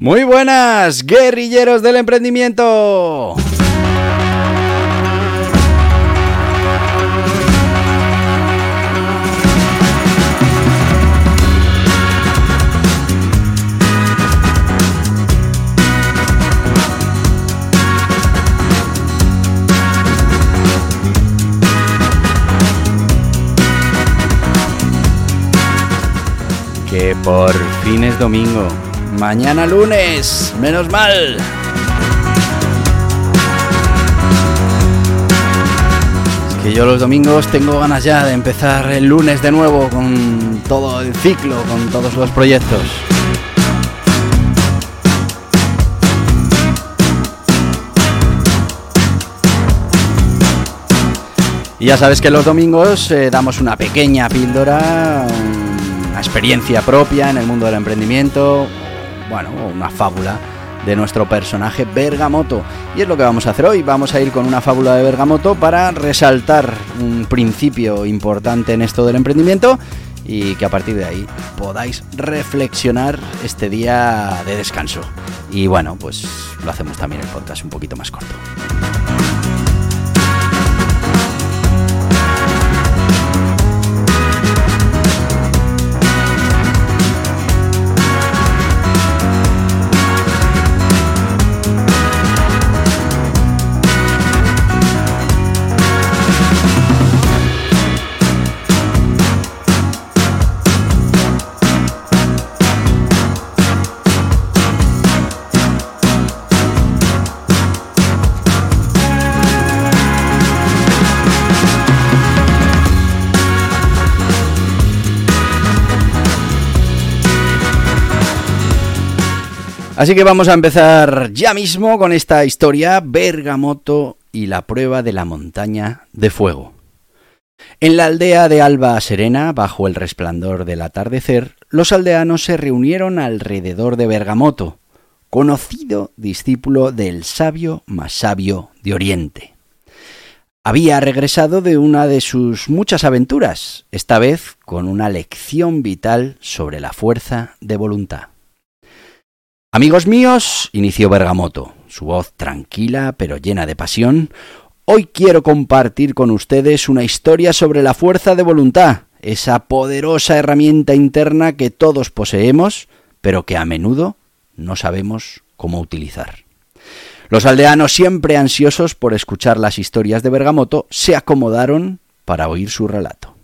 Muy buenas, guerrilleros del emprendimiento. Que por fin es domingo. Mañana lunes, menos mal. Es que yo los domingos tengo ganas ya de empezar el lunes de nuevo con todo el ciclo, con todos los proyectos. Y ya sabes que los domingos eh, damos una pequeña píldora, una experiencia propia en el mundo del emprendimiento, bueno, una fábula de nuestro personaje Bergamoto. Y es lo que vamos a hacer hoy. Vamos a ir con una fábula de Bergamoto para resaltar un principio importante en esto del emprendimiento y que a partir de ahí podáis reflexionar este día de descanso. Y bueno, pues lo hacemos también el podcast un poquito más corto. Así que vamos a empezar ya mismo con esta historia, Bergamoto y la prueba de la montaña de fuego. En la aldea de Alba Serena, bajo el resplandor del atardecer, los aldeanos se reunieron alrededor de Bergamoto, conocido discípulo del sabio más sabio de Oriente. Había regresado de una de sus muchas aventuras, esta vez con una lección vital sobre la fuerza de voluntad. Amigos míos, inició Bergamoto, su voz tranquila pero llena de pasión, hoy quiero compartir con ustedes una historia sobre la fuerza de voluntad, esa poderosa herramienta interna que todos poseemos, pero que a menudo no sabemos cómo utilizar. Los aldeanos, siempre ansiosos por escuchar las historias de Bergamoto, se acomodaron para oír su relato.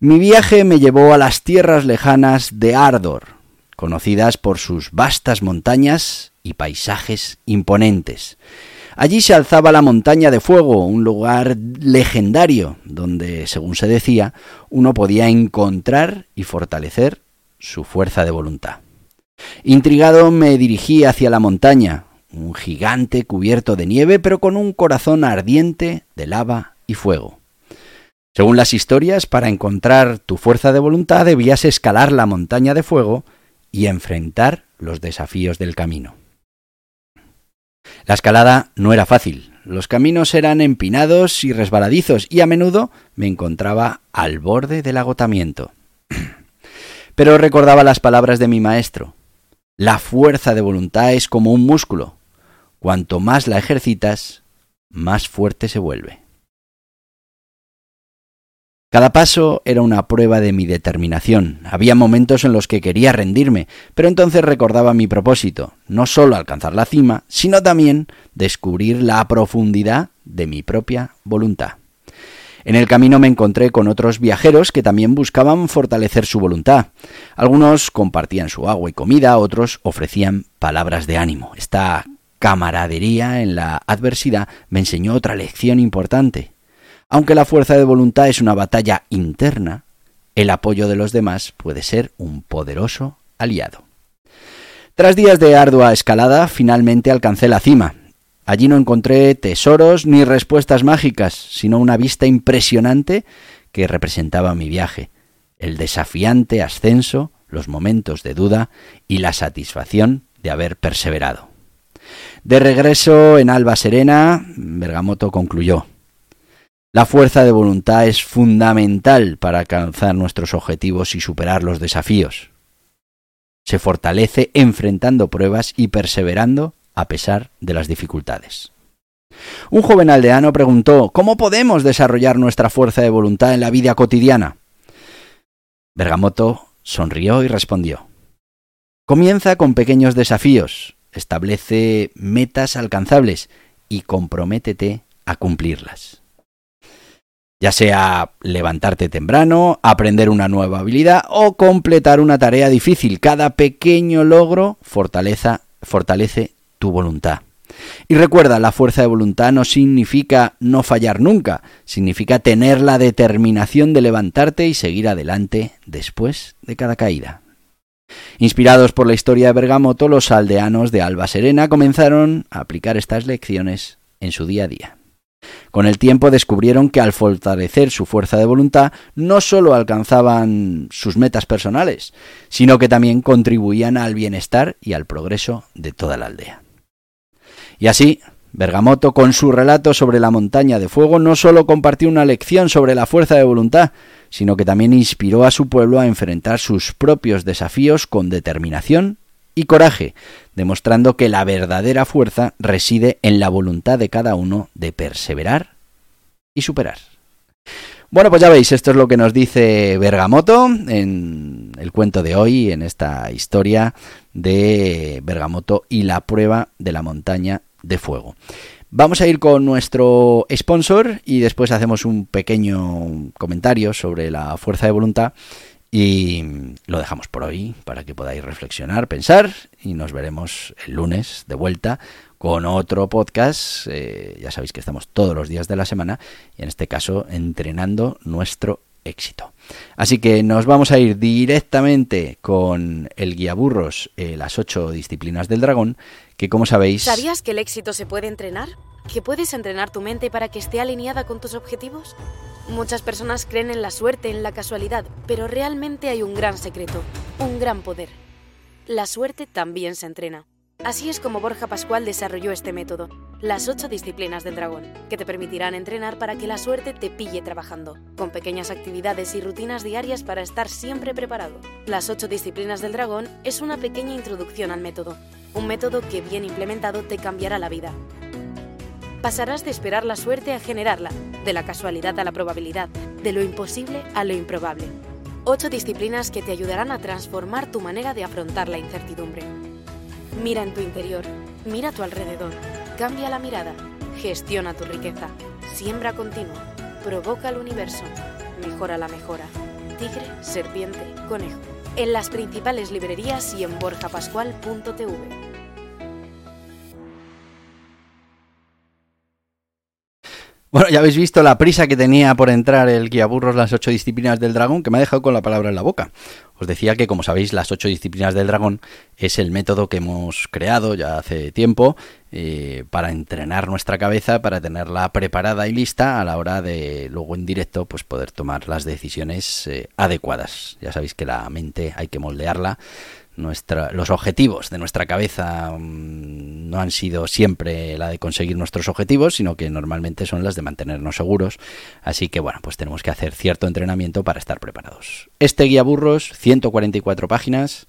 Mi viaje me llevó a las tierras lejanas de Ardor, conocidas por sus vastas montañas y paisajes imponentes. Allí se alzaba la montaña de fuego, un lugar legendario, donde, según se decía, uno podía encontrar y fortalecer su fuerza de voluntad. Intrigado me dirigí hacia la montaña, un gigante cubierto de nieve, pero con un corazón ardiente de lava y fuego. Según las historias, para encontrar tu fuerza de voluntad debías escalar la montaña de fuego y enfrentar los desafíos del camino. La escalada no era fácil, los caminos eran empinados y resbaladizos y a menudo me encontraba al borde del agotamiento. Pero recordaba las palabras de mi maestro. La fuerza de voluntad es como un músculo. Cuanto más la ejercitas, más fuerte se vuelve. Cada paso era una prueba de mi determinación. Había momentos en los que quería rendirme, pero entonces recordaba mi propósito, no solo alcanzar la cima, sino también descubrir la profundidad de mi propia voluntad. En el camino me encontré con otros viajeros que también buscaban fortalecer su voluntad. Algunos compartían su agua y comida, otros ofrecían palabras de ánimo. Esta camaradería en la adversidad me enseñó otra lección importante. Aunque la fuerza de voluntad es una batalla interna, el apoyo de los demás puede ser un poderoso aliado. Tras días de ardua escalada, finalmente alcancé la cima. Allí no encontré tesoros ni respuestas mágicas, sino una vista impresionante que representaba mi viaje, el desafiante ascenso, los momentos de duda y la satisfacción de haber perseverado. De regreso en Alba Serena, Bergamoto concluyó. La fuerza de voluntad es fundamental para alcanzar nuestros objetivos y superar los desafíos. Se fortalece enfrentando pruebas y perseverando a pesar de las dificultades. Un joven aldeano preguntó ¿Cómo podemos desarrollar nuestra fuerza de voluntad en la vida cotidiana? Bergamoto sonrió y respondió Comienza con pequeños desafíos, establece metas alcanzables y comprométete a cumplirlas. Ya sea levantarte temprano, aprender una nueva habilidad o completar una tarea difícil, cada pequeño logro fortaleza, fortalece tu voluntad. Y recuerda, la fuerza de voluntad no significa no fallar nunca, significa tener la determinación de levantarte y seguir adelante después de cada caída. Inspirados por la historia de Bergamoto, los aldeanos de Alba Serena comenzaron a aplicar estas lecciones en su día a día. Con el tiempo descubrieron que al fortalecer su fuerza de voluntad no solo alcanzaban sus metas personales, sino que también contribuían al bienestar y al progreso de toda la aldea. Y así, Bergamoto, con su relato sobre la montaña de fuego, no solo compartió una lección sobre la fuerza de voluntad, sino que también inspiró a su pueblo a enfrentar sus propios desafíos con determinación y coraje, demostrando que la verdadera fuerza reside en la voluntad de cada uno de perseverar y superar. Bueno, pues ya veis, esto es lo que nos dice Bergamoto en el cuento de hoy, en esta historia de Bergamoto y la prueba de la montaña de fuego. Vamos a ir con nuestro sponsor y después hacemos un pequeño comentario sobre la fuerza de voluntad y lo dejamos por hoy para que podáis reflexionar, pensar y nos veremos el lunes de vuelta con otro podcast. Eh, ya sabéis que estamos todos los días de la semana y en este caso entrenando nuestro éxito. Así que nos vamos a ir directamente con el guía burros, eh, las ocho disciplinas del dragón, que como sabéis... ¿Sabías que el éxito se puede entrenar? ¿Que puedes entrenar tu mente para que esté alineada con tus objetivos? Muchas personas creen en la suerte, en la casualidad, pero realmente hay un gran secreto, un gran poder. La suerte también se entrena. Así es como Borja Pascual desarrolló este método, las ocho disciplinas del dragón, que te permitirán entrenar para que la suerte te pille trabajando, con pequeñas actividades y rutinas diarias para estar siempre preparado. Las ocho disciplinas del dragón es una pequeña introducción al método, un método que bien implementado te cambiará la vida. Pasarás de esperar la suerte a generarla, de la casualidad a la probabilidad, de lo imposible a lo improbable. Ocho disciplinas que te ayudarán a transformar tu manera de afrontar la incertidumbre. Mira en tu interior, mira a tu alrededor, cambia la mirada, gestiona tu riqueza, siembra continua, provoca el universo, mejora la mejora. Tigre, serpiente, conejo. En las principales librerías y en borjapascual.tv. Bueno, ya habéis visto la prisa que tenía por entrar el guía burros las ocho disciplinas del dragón, que me ha dejado con la palabra en la boca. Os decía que, como sabéis, las ocho disciplinas del dragón es el método que hemos creado ya hace tiempo eh, para entrenar nuestra cabeza, para tenerla preparada y lista a la hora de luego en directo pues poder tomar las decisiones eh, adecuadas. Ya sabéis que la mente hay que moldearla los objetivos de nuestra cabeza mm, no han sido siempre la de conseguir nuestros objetivos, sino que normalmente son las de mantenernos seguros. Así que bueno, pues tenemos que hacer cierto entrenamiento para estar preparados. Este guía burros, 144 páginas,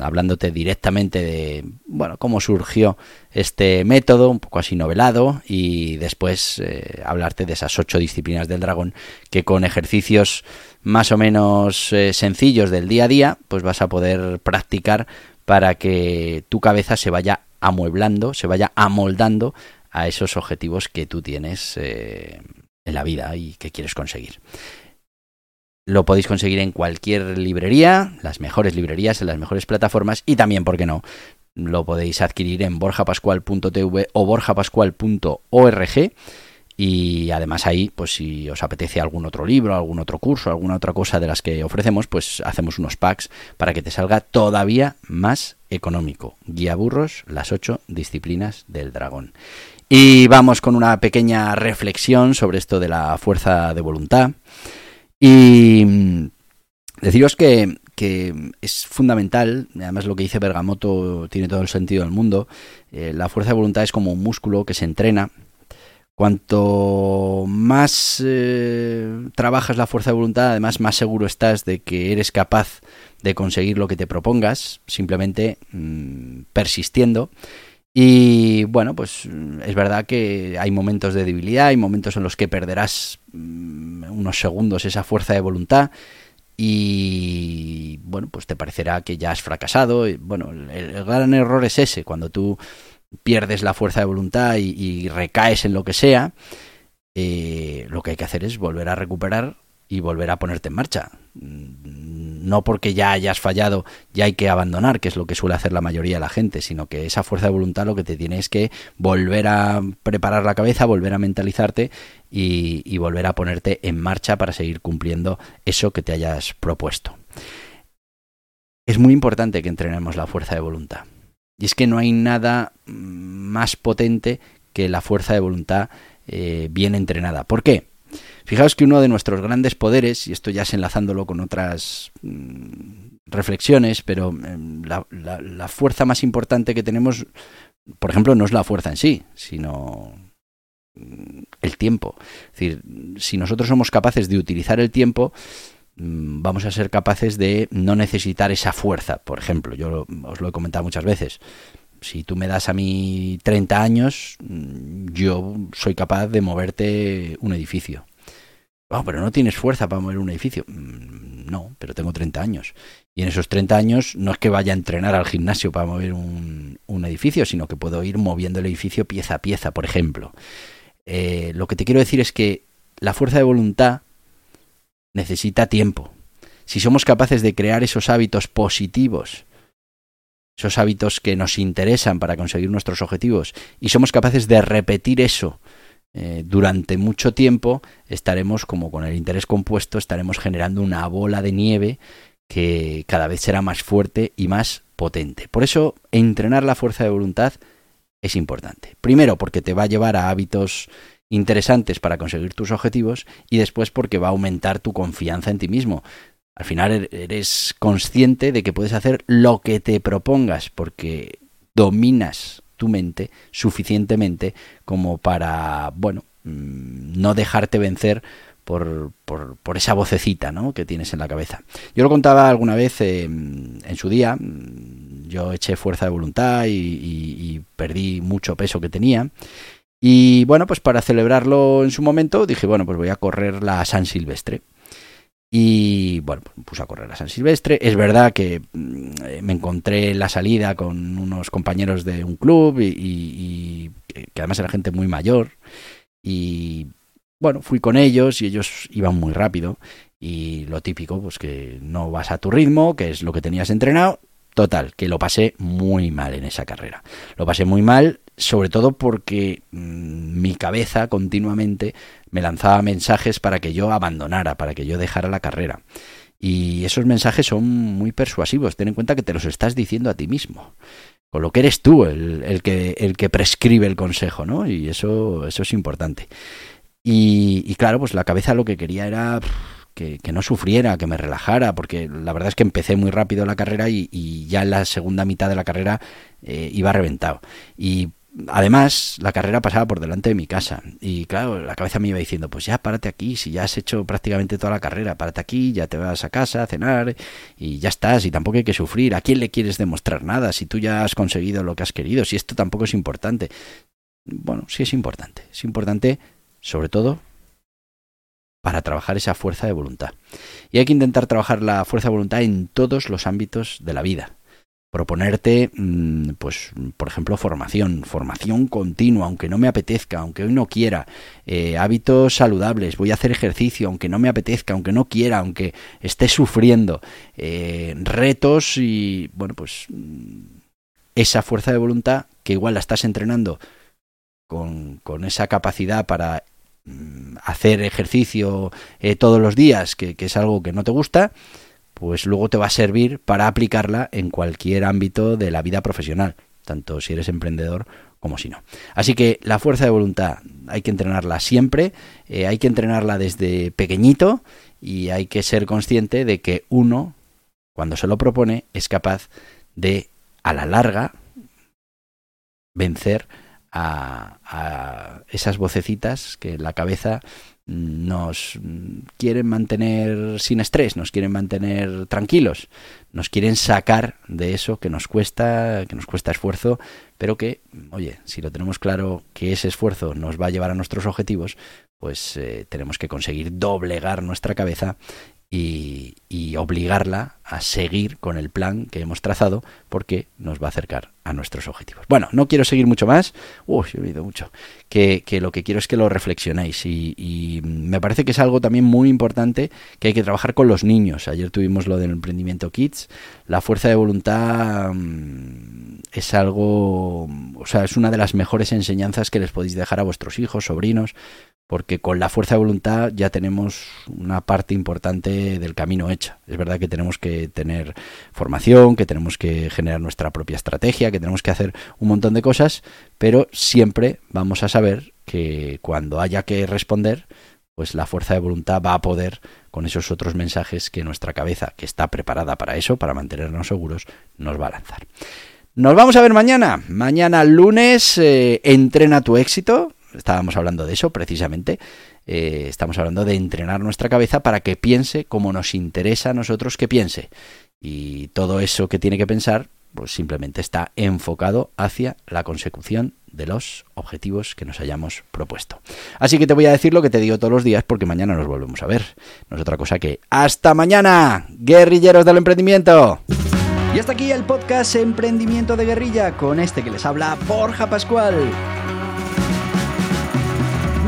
hablándote directamente de bueno cómo surgió este método un poco así novelado y después eh, hablarte de esas ocho disciplinas del dragón que con ejercicios más o menos eh, sencillos del día a día pues vas a poder practicar para que tu cabeza se vaya amueblando se vaya amoldando a esos objetivos que tú tienes eh, en la vida y que quieres conseguir lo podéis conseguir en cualquier librería, las mejores librerías, en las mejores plataformas y también, ¿por qué no? Lo podéis adquirir en borjapascual.tv o borjapascual.org Y además ahí, pues si os apetece algún otro libro, algún otro curso, alguna otra cosa de las que ofrecemos, pues hacemos unos packs para que te salga todavía más económico. Guía burros, las ocho disciplinas del dragón. Y vamos con una pequeña reflexión sobre esto de la fuerza de voluntad. Y mm, deciros que, es fundamental, además lo que dice Bergamoto tiene todo el sentido del mundo, eh, la fuerza de voluntad es como un músculo que se entrena Cuanto más eh, trabajas la fuerza de voluntad, además más seguro estás de que eres capaz de conseguir lo que te propongas, simplemente mm, persistiendo. Y bueno, pues mm, es verdad que hay momentos de debilidad, hay momentos en los que perderás mm, unos segundos esa fuerza de voluntad y bueno, pues te parecerá que ya has fracasado. bueno, el gran error es ese, cuando tú pierdes la fuerza de voluntad y, recaes en lo que sea, eh, lo que hay que hacer es volver a recuperar y volver a ponerte en marcha. Mm, no porque ya hayas fallado, ya hay que abandonar, que es lo que suele hacer la mayoría de la gente, sino que esa fuerza de voluntad lo que te tiene es que volver a preparar la cabeza, volver a mentalizarte y, volver a ponerte en marcha para seguir cumpliendo eso que te hayas propuesto. Es muy importante que entrenemos la fuerza de voluntad. Y es que no hay nada más potente que la fuerza de voluntad eh, bien entrenada. ¿Por qué? Fijaos que uno de nuestros grandes poderes, y esto ya es enlazándolo con otras mm, reflexiones, pero em, la, fuerza más importante que tenemos, por ejemplo, no es la fuerza en sí, sino mm, el tiempo. Es decir, si nosotros somos capaces de utilizar el tiempo, Mm, vamos a ser capaces de no necesitar esa fuerza. Por ejemplo, yo os lo he comentado muchas veces. Si tú me das a mí 30 años, yo soy capaz de moverte un edificio. Oh, pero no tienes fuerza para mover un edificio. Mm, no, pero tengo 30 años. Y en esos 30 años no es que vaya a entrenar al gimnasio para mover un, edificio, sino que puedo ir moviendo el edificio pieza a pieza, por ejemplo. Eh, lo que te quiero decir es que la fuerza de voluntad necesita tiempo. Si somos capaces de crear esos hábitos positivos, esos hábitos que nos interesan para conseguir nuestros objetivos, y somos capaces de repetir eso eh, durante mucho tiempo, estaremos, como con el interés compuesto, estaremos generando una bola de nieve que cada vez será más fuerte y más potente. Por eso, entrenar la fuerza de voluntad es importante. Primero, porque te va a llevar a hábitos interesantes para conseguir tus objetivos y después porque va a aumentar tu confianza en ti mismo. Al final er-, eres consciente de que puedes hacer lo que te propongas porque dominas tu mente suficientemente como para, bueno, mm, no dejarte vencer por, por, esa vocecita ¿no? que tienes en la cabeza. Yo lo contaba alguna vez en su día, mm, yo eché fuerza de voluntad y perdí mucho peso que tenía y bueno, pues para celebrarlo en su momento dije, bueno, pues voy a correr la San Silvestre. Y bueno, pues puse a correr la San Silvestre. Es verdad que mm, me encontré en la salida con unos compañeros de un club y, que además era gente muy mayor. Y bueno, fui con ellos y ellos iban muy rápido. Y lo típico, pues que no vas a tu ritmo, que es lo que tenías entrenado. Total, que lo pasé muy mal en esa carrera. Lo pasé muy mal sobre todo porque mm, mi cabeza continuamente me lanzaba mensajes para que yo abandonara, para que yo dejara la carrera. Y esos mensajes son muy persuasivos. Ten en cuenta que te los estás diciendo a ti mismo. Con lo que eres tú el, que, el que prescribe el consejo, ¿no? Y eso, eso es importante. Y, claro, pues la cabeza lo que quería era que, no sufriera, que me relajara, porque la verdad es que empecé muy rápido la carrera y, ya en la segunda mitad de la carrera eh, iba reventado. Y Además, la carrera pasaba por delante de mi casa y claro, la cabeza me iba diciendo, pues ya párate aquí, si ya has hecho prácticamente toda la carrera, párate aquí, ya te vas a casa a cenar y ya estás y tampoco hay que sufrir. ¿A quién le quieres demostrar nada si tú ya has conseguido lo que has querido? Si esto tampoco es importante. Bueno, sí es importante. Es importante sobre todo para trabajar esa fuerza de voluntad. Y hay que intentar trabajar la fuerza de voluntad en todos los ámbitos de la vida proponerte, mm, pues, por ejemplo, formación, formación continua, aunque no me apetezca, aunque hoy no quiera, eh, hábitos saludables, voy a hacer ejercicio, aunque no me apetezca, aunque no quiera, aunque esté sufriendo, eh, retos y, bueno, pues mm, esa fuerza de voluntad que igual la estás entrenando con, con esa capacidad para mm, hacer ejercicio eh, todos los días, que, que es algo que no te gusta, pues luego te va a servir para aplicarla en cualquier ámbito de la vida profesional, tanto si eres emprendedor como si no. Así que la fuerza de voluntad hay que entrenarla siempre, eh, hay que entrenarla desde pequeñito y hay que ser consciente de que uno, cuando se lo propone, es capaz de, a la larga, vencer a, a esas vocecitas que la cabeza nos quieren mantener sin estrés, nos quieren mantener tranquilos, nos quieren sacar de eso que nos cuesta, que nos cuesta esfuerzo, pero que, oye, si lo tenemos claro que ese esfuerzo nos va a llevar a nuestros objetivos, pues eh, tenemos que conseguir doblegar nuestra cabeza y, obligarla a seguir con el plan que hemos trazado porque nos va a acercar a nuestros objetivos. Bueno, no quiero seguir mucho más, uy, he oído mucho, que, que, lo que quiero es que lo reflexionéis y, y, me parece que es algo también muy importante que hay que trabajar con los niños. Ayer tuvimos lo del emprendimiento Kids, la fuerza de voluntad mmm, es algo, o sea, es una de las mejores enseñanzas que les podéis dejar a vuestros hijos, sobrinos, porque con la fuerza de voluntad ya tenemos una parte importante del camino hecha. Es verdad que tenemos que tener formación, que tenemos que generar nuestra propia estrategia, que tenemos que hacer un montón de cosas, pero siempre vamos a saber que cuando haya que responder, pues la fuerza de voluntad va a poder con esos otros mensajes que nuestra cabeza, que está preparada para eso, para mantenernos seguros, nos va a lanzar. Nos vamos a ver mañana. Mañana lunes, eh, entrena tu éxito estábamos hablando de eso precisamente. Eh, estamos hablando de entrenar nuestra cabeza para que piense como nos interesa a nosotros que piense. Y todo eso que tiene que pensar, pues simplemente está enfocado hacia la consecución de los objetivos que nos hayamos propuesto. Así que te voy a decir lo que te digo todos los días porque mañana nos volvemos a ver. No es otra cosa que hasta mañana, guerrilleros del emprendimiento. Y hasta aquí el podcast Emprendimiento de Guerrilla con este que les habla Borja Pascual.